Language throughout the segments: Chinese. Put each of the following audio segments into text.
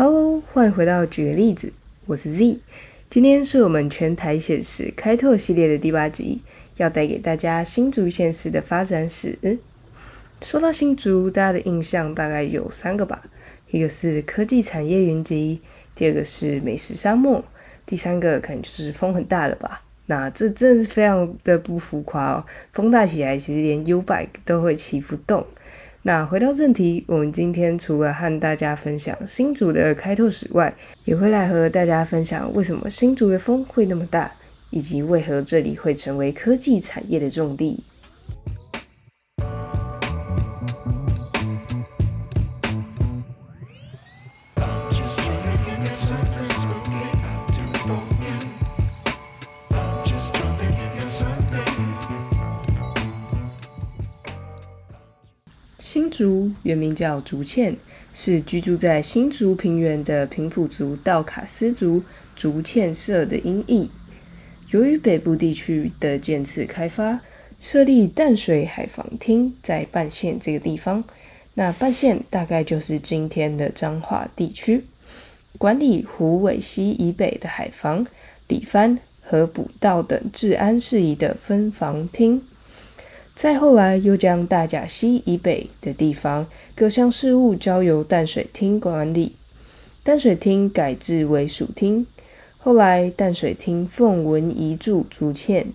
Hello，欢迎回到举个例子，我是 Z。今天是我们全台显示开拓系列的第八集，要带给大家新竹县市的发展史。说到新竹，大家的印象大概有三个吧，一个是科技产业云集，第二个是美食沙漠，第三个可能就是风很大了吧。那这真的是非常的不浮夸哦，风大起来，其实连 U bike 都会骑不动。那回到正题，我们今天除了和大家分享新竹的开拓史外，也会来和大家分享为什么新竹的风会那么大，以及为何这里会成为科技产业的重地。原名叫竹堑，是居住在新竹平原的平埔族道卡斯族竹堑社的音译。由于北部地区的渐次开发，设立淡水海防厅在半县这个地方。那半县大概就是今天的彰化地区，管理湖尾溪以北的海防、里番和补道等治安事宜的分防厅。再后来，又将大甲溪以北的地方各项事务交由淡水厅管理，淡水厅改制为署厅。后来，淡水厅奉文移驻竹堑，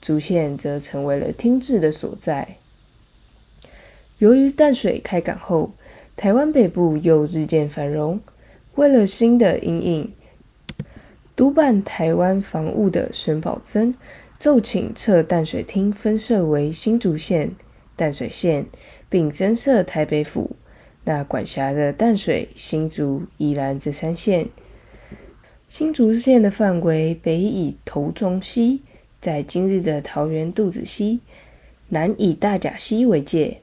竹堑则成为了厅治的所在。由于淡水开港后，台湾北部又日渐繁荣，为了新的阴影，督办台湾防务的沈葆桢。奏请撤淡水厅分设为新竹县、淡水县，并增设台北府，那管辖的淡水、新竹、宜兰这三县。新竹县的范围北以头中溪，在今日的桃园肚子溪，南以大甲溪为界，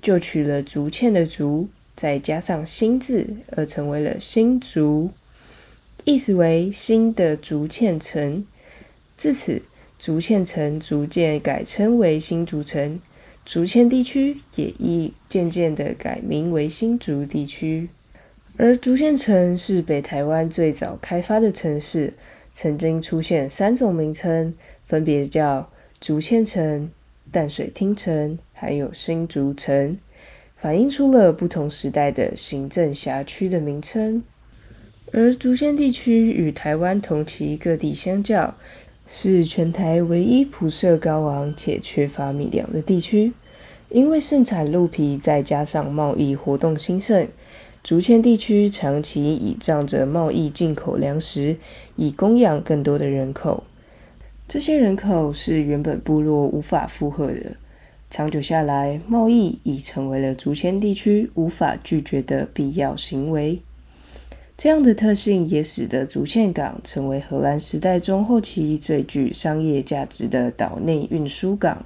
就取了竹堑的竹，再加上新字，而成为了新竹，意思为新的竹堑城。自此，竹堑城逐渐改称为新竹城，竹堑地区也亦渐渐的改名为新竹地区。而竹堑城是北台湾最早开发的城市，曾经出现三种名称，分别叫竹堑城、淡水厅城，还有新竹城，反映出了不同时代的行政辖区的名称。而竹堑地区与台湾同期各地相较，是全台唯一普设高昂且缺乏米粮的地区，因为盛产鹿皮，再加上贸易活动兴盛，竹堑地区长期倚仗着贸易进口粮食，以供养更多的人口。这些人口是原本部落无法负荷的，长久下来，贸易已成为了竹堑地区无法拒绝的必要行为。这样的特性也使得竹堑港成为荷兰时代中后期最具商业价值的岛内运输港，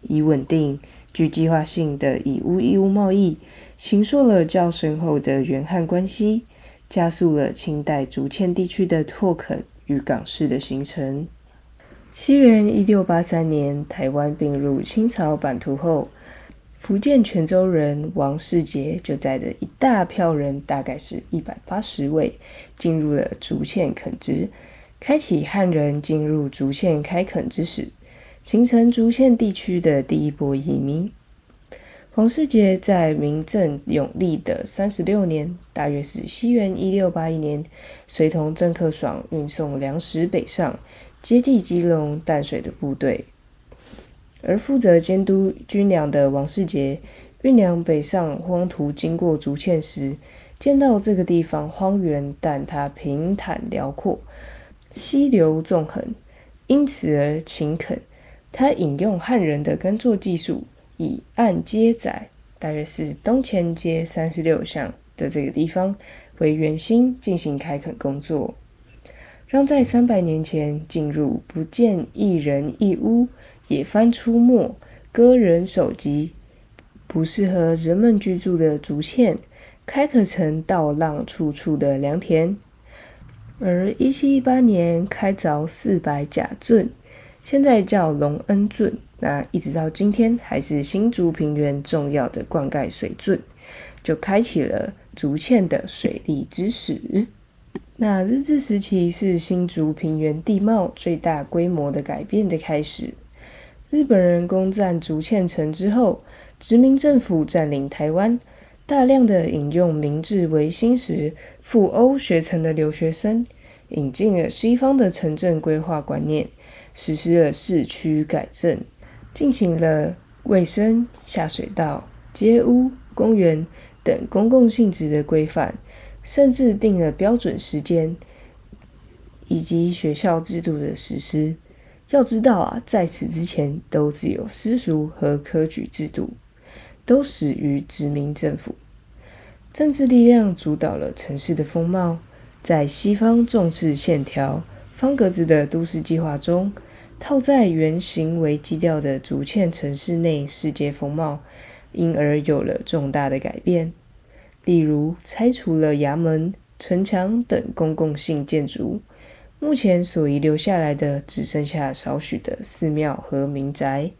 以稳定、具计划性的以物易物贸易，形塑了较深厚的原汉关系，加速了清代竹堑地区的拓垦与港市的形成。西元一六八三年，台湾并入清朝版图后。福建泉州人王世杰就带着一大票人，大概是一百八十位，进入了竹堑垦殖，开启汉人进入竹堑开垦之始，形成竹堑地区的第一波移民。王世杰在明正永历的三十六年，大约是西元一六八一年，随同郑克爽运送粮食北上，接济基隆淡水的部队。而负责监督军粮的王世杰，运粮北上荒途经过竹堑时，见到这个地方荒原，但它平坦辽阔，溪流纵横，因此而勤恳。他引用汉人的耕作技术，以按街载，大约是东前街三十六巷的这个地方为圆心进行开垦工作，让在三百年前进入不见一人一屋。野番出没，割人首级，不适合人们居住的竹堑，开垦成稻浪处处的良田。而一七一八年开凿四百甲圳，现在叫隆恩圳，那一直到今天还是新竹平原重要的灌溉水圳，就开启了竹堑的水利之始。那日治时期是新竹平原地貌最大规模的改变的开始。日本人攻占竹堑城之后，殖民政府占领台湾，大量的引用明治维新时赴欧学成的留学生，引进了西方的城镇规划观念，实施了市区改正，进行了卫生、下水道、街屋、公园等公共性质的规范。甚至定了标准时间，以及学校制度的实施。要知道啊，在此之前都只有私塾和科举制度，都始于殖民政府。政治力量主导了城市的风貌。在西方重视线条、方格子的都市计划中，套在圆形为基调的竹堑城市内世界风貌，因而有了重大的改变。例如，拆除了衙门、城墙等公共性建筑，目前所遗留下来的只剩下少许的寺庙和民宅。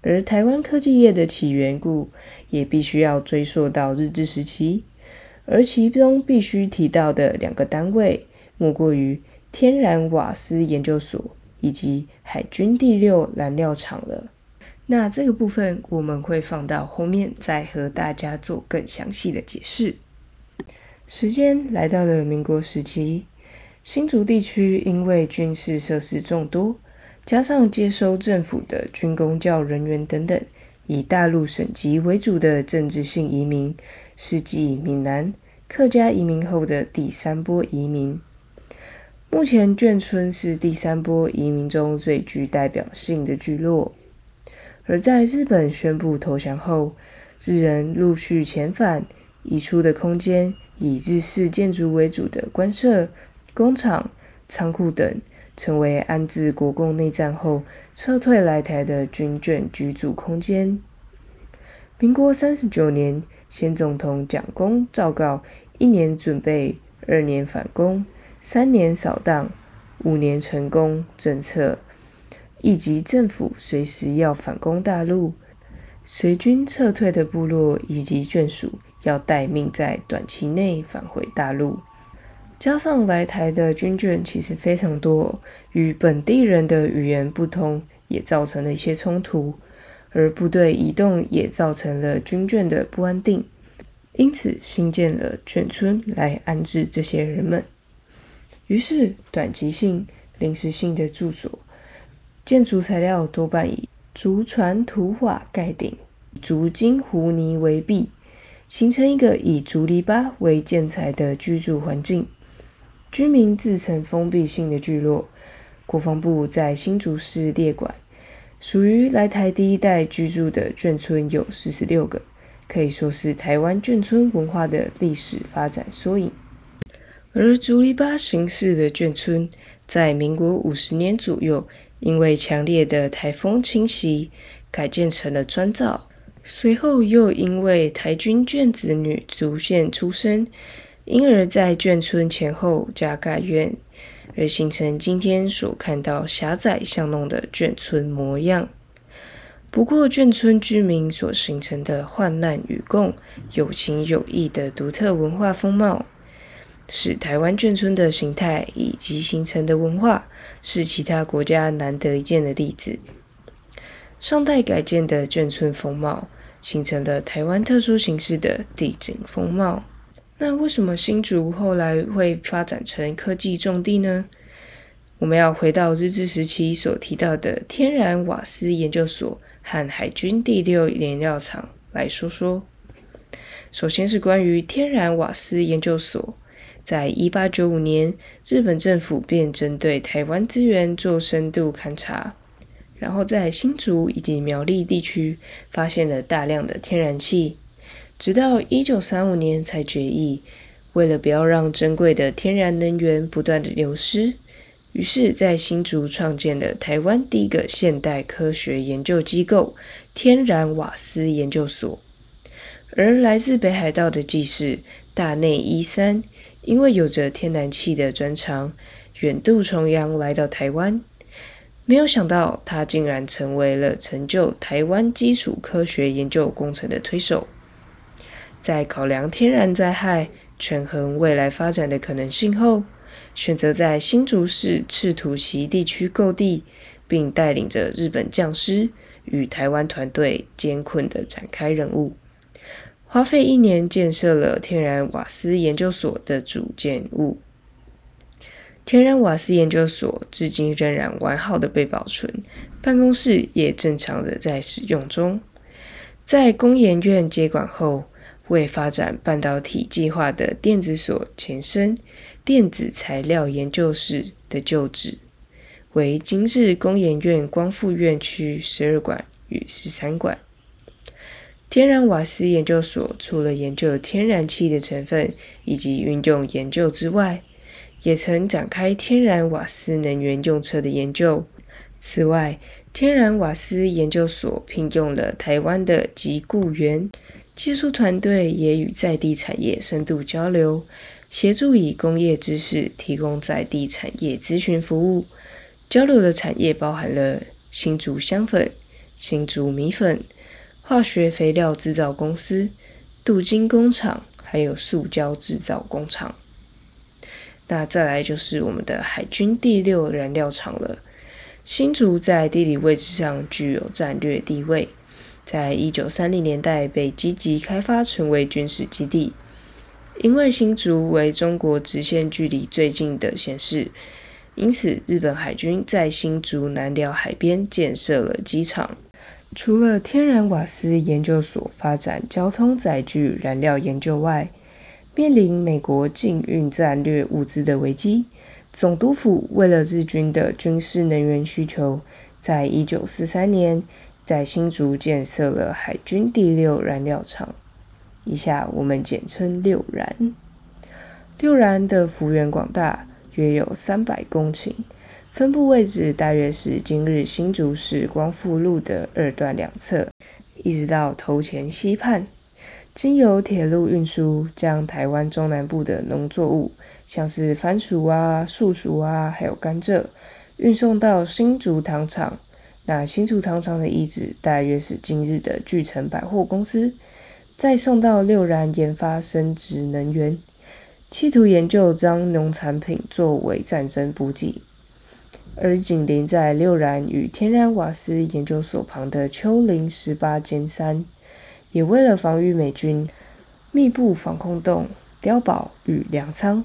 而台湾科技业的起源故，也必须要追溯到日治时期，而其中必须提到的两个单位，莫过于天然瓦斯研究所以及海军第六燃料厂了。那这个部分我们会放到后面再和大家做更详细的解释。时间来到了民国时期，新竹地区因为军事设施众多，加上接收政府的军工教人员等等，以大陆省级为主的政治性移民，是继闽南客家移民后的第三波移民。目前眷村是第三波移民中最具代表性的聚落。而在日本宣布投降后，日人陆续遣返，移出的空间以日式建筑为主的官舍、工厂、仓库等，成为安置国共内战后撤退来台的军眷居住空间。民国三十九年，先总统蒋公昭告：一年准备，二年反攻，三年扫荡，五年成功政策。以及政府随时要反攻大陆，随军撤退的部落以及眷属要待命在短期内返回大陆。加上来台的军眷其实非常多，与本地人的语言不通，也造成了一些冲突。而部队移动也造成了军眷的不安定，因此新建了眷村来安置这些人们。于是短期性、临时性的住所。建筑材料多半以竹船土瓦盖顶，竹筋糊泥为壁，形成一个以竹篱笆为建材的居住环境。居民自成封闭性的聚落。国防部在新竹市列管，属于来台第一代居住的眷村有四十六个，可以说是台湾眷村文化的历史发展缩影。而竹篱笆形式的眷村，在民国五十年左右。因为强烈的台风侵袭，改建成了砖造。随后又因为台军眷子女逐渐出生，因而，在眷村前后加盖院，而形成今天所看到狭窄巷弄的眷村模样。不过，眷村居民所形成的患难与共、有情有义的独特文化风貌。是台湾眷村的形态以及形成的文化，是其他国家难得一见的例子。上代改建的眷村风貌，形成了台湾特殊形式的地景风貌。那为什么新竹后来会发展成科技重地呢？我们要回到日治时期所提到的天然瓦斯研究所和海军第六燃料厂来说说。首先是关于天然瓦斯研究所。在一八九五年，日本政府便针对台湾资源做深度勘察，然后在新竹以及苗栗地区发现了大量的天然气，直到一九三五年才决议，为了不要让珍贵的天然能源不断的流失，于是，在新竹创建了台湾第一个现代科学研究机构——天然瓦斯研究所。而来自北海道的技师大内一三。因为有着天然气的专长，远渡重洋来到台湾，没有想到他竟然成为了成就台湾基础科学研究工程的推手。在考量天然灾害、权衡未来发展的可能性后，选择在新竹市赤土崎地区购地，并带领着日本匠师与台湾团队艰困的展开任务，花费一年建设了天然瓦斯研究所的主建物。天然瓦斯研究所至今仍然完好的被保存，办公室也正常的在使用中。在工研院接管后，为发展半导体计划的电子所前身电子材料研究室的旧址，为今日工研院光复院区十二馆与十三馆。天然瓦斯研究所除了研究天然气的成分以及运用研究之外，也曾展开天然瓦斯能源用车的研究。此外，天然瓦斯研究所聘用了台湾的吉固源技术团队，也与在地产业深度交流，协助以工业知识提供在地产业咨询服务。交流的产业包含了新竹香粉、新竹米粉、化学肥料制造公司、镀金工厂，还有塑胶制造工厂。那再来就是我们的海军第六燃料厂了。新竹在地理位置上具有战略地位，在一九三零年代被积极开发成为军事基地。因为新竹为中国直线距离最近的县市，因此日本海军在新竹南寮海边建设了机场。除了天然瓦斯研究所发展交通载具燃料研究外，面临美国禁运战略物资的危机，总督府为了日军的军事能源需求，在一九四三年在新竹建设了海军第六燃料厂，以下我们简称六燃。六燃的幅员广大，约有三百公顷，分布位置大约是今日新竹市光复路的二段两侧，一直到头前溪畔。经由铁路运输，将台湾中南部的农作物，像是番薯啊、树薯啊，还有甘蔗，运送到新竹糖厂。那新竹糖厂的遗址，大约是今日的巨城百货公司。再送到六然研发生殖能源，企图研究将农产品作为战争补给。而紧邻在六然与天然瓦斯研究所旁的丘陵十八尖山。也为了防御美军，密布防空洞、碉堡与粮仓，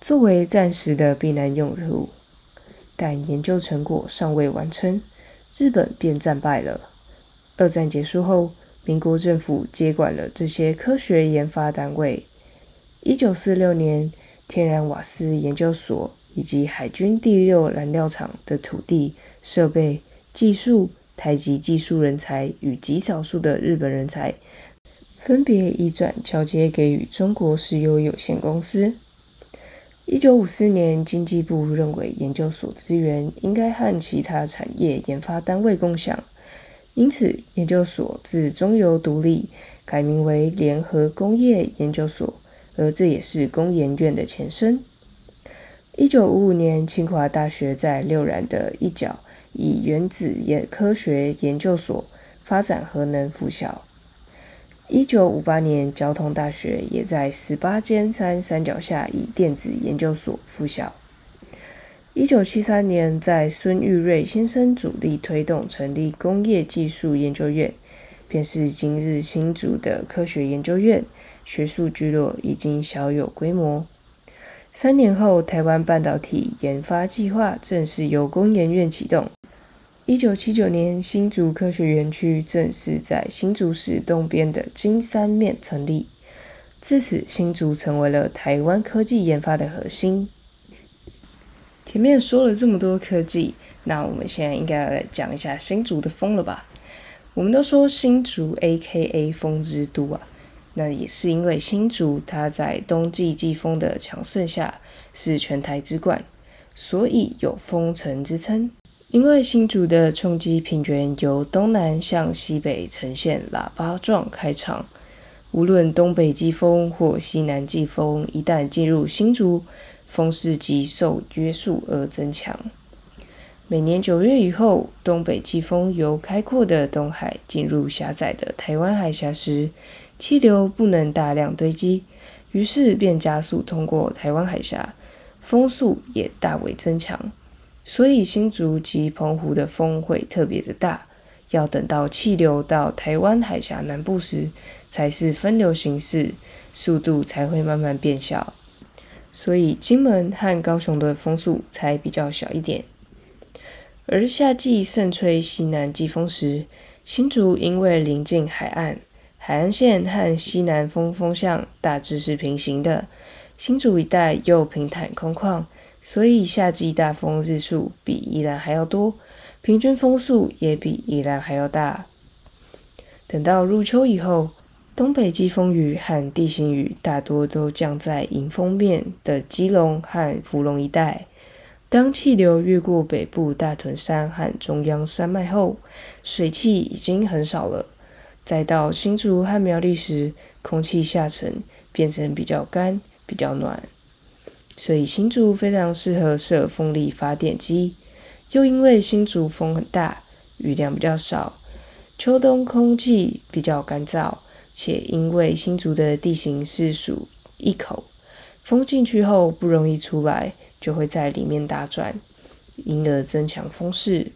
作为暂时的避难用途。但研究成果尚未完成，日本便战败了。二战结束后，民国政府接管了这些科学研发单位。一九四六年，天然瓦斯研究所以及海军第六燃料厂的土地、设备、技术。台籍技术人才与极少数的日本人才，分别移转交接给予中国石油有限公司。一九五四年，经济部认为研究所资源应该和其他产业研发单位共享，因此研究所自中油独立，改名为联合工业研究所，而这也是工研院的前身。一九五五年，清华大学在六然的一角。以原子研科学研究所发展核能附校。一九五八年，交通大学也在十八尖山山脚下以电子研究所附校。一九七三年，在孙玉瑞先生主力推动成立工业技术研究院，便是今日新竹的科学研究院，学术聚落已经小有规模。三年后，台湾半导体研发计划正式由工研院启动。一九七九年，新竹科学园区正式在新竹市东边的金山面成立。自此，新竹成为了台湾科技研发的核心。前面说了这么多科技，那我们现在应该要来讲一下新竹的风了吧？我们都说新竹 A.K.A 风之都啊，那也是因为新竹它在冬季季风的强盛下是全台之冠，所以有风城之称。因为新竹的冲积平原由东南向西北呈现喇叭状开场，无论东北季风或西南季风，一旦进入新竹，风势即受约束而增强。每年九月以后，东北季风由开阔的东海进入狭窄的台湾海峡时，气流不能大量堆积，于是便加速通过台湾海峡，风速也大为增强。所以新竹及澎湖的风会特别的大，要等到气流到台湾海峡南部时，才是分流形式，速度才会慢慢变小。所以金门和高雄的风速才比较小一点。而夏季盛吹西南季风时，新竹因为临近海岸。海岸线和西南风风向大致是平行的，新竹一带又平坦空旷，所以夏季大风日数比宜兰还要多，平均风速也比宜兰还要大。等到入秋以后，东北季风雨和地形雨大多都降在迎风面的基隆和福隆一带。当气流越过北部大屯山和中央山脉后，水汽已经很少了。再到新竹和苗栗时，空气下沉，变成比较干、比较暖，所以新竹非常适合设风力发电机。又因为新竹风很大，雨量比较少，秋冬空气比较干燥，且因为新竹的地形是属一口，风进去后不容易出来，就会在里面打转，因而增强风势。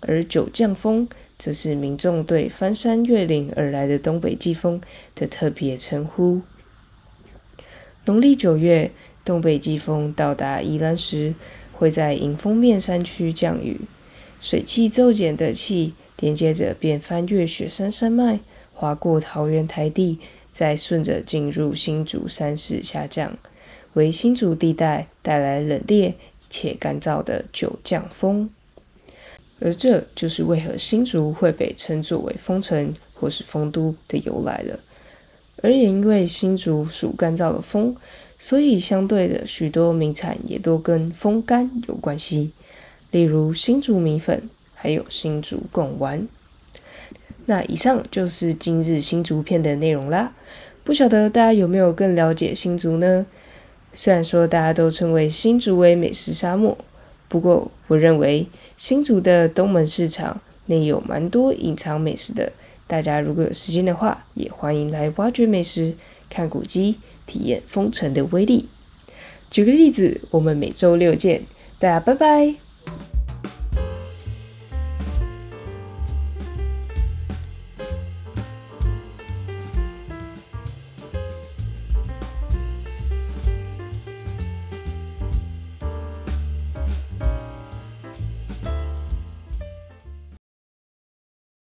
而九降风。则是民众对翻山越岭而来的东北季风的特别称呼。农历九月，东北季风到达宜兰时，会在迎风面山区降雨，水汽骤减的气连接着便翻越雪山山脉，划过桃园台地，再顺着进入新竹山势下降，为新竹地带带来冷冽且干燥的九降风。而这就是为何新竹会被称作为风城或是风都的由来了。而也因为新竹属干燥的风，所以相对的许多名产也都跟风干有关系，例如新竹米粉，还有新竹贡丸。那以上就是今日新竹片的内容啦。不晓得大家有没有更了解新竹呢？虽然说大家都称为新竹为美食沙漠。不过，我认为新竹的东门市场内有蛮多隐藏美食的。大家如果有时间的话，也欢迎来挖掘美食、看古迹、体验封城的威力。举个例子，我们每周六见，大家拜拜。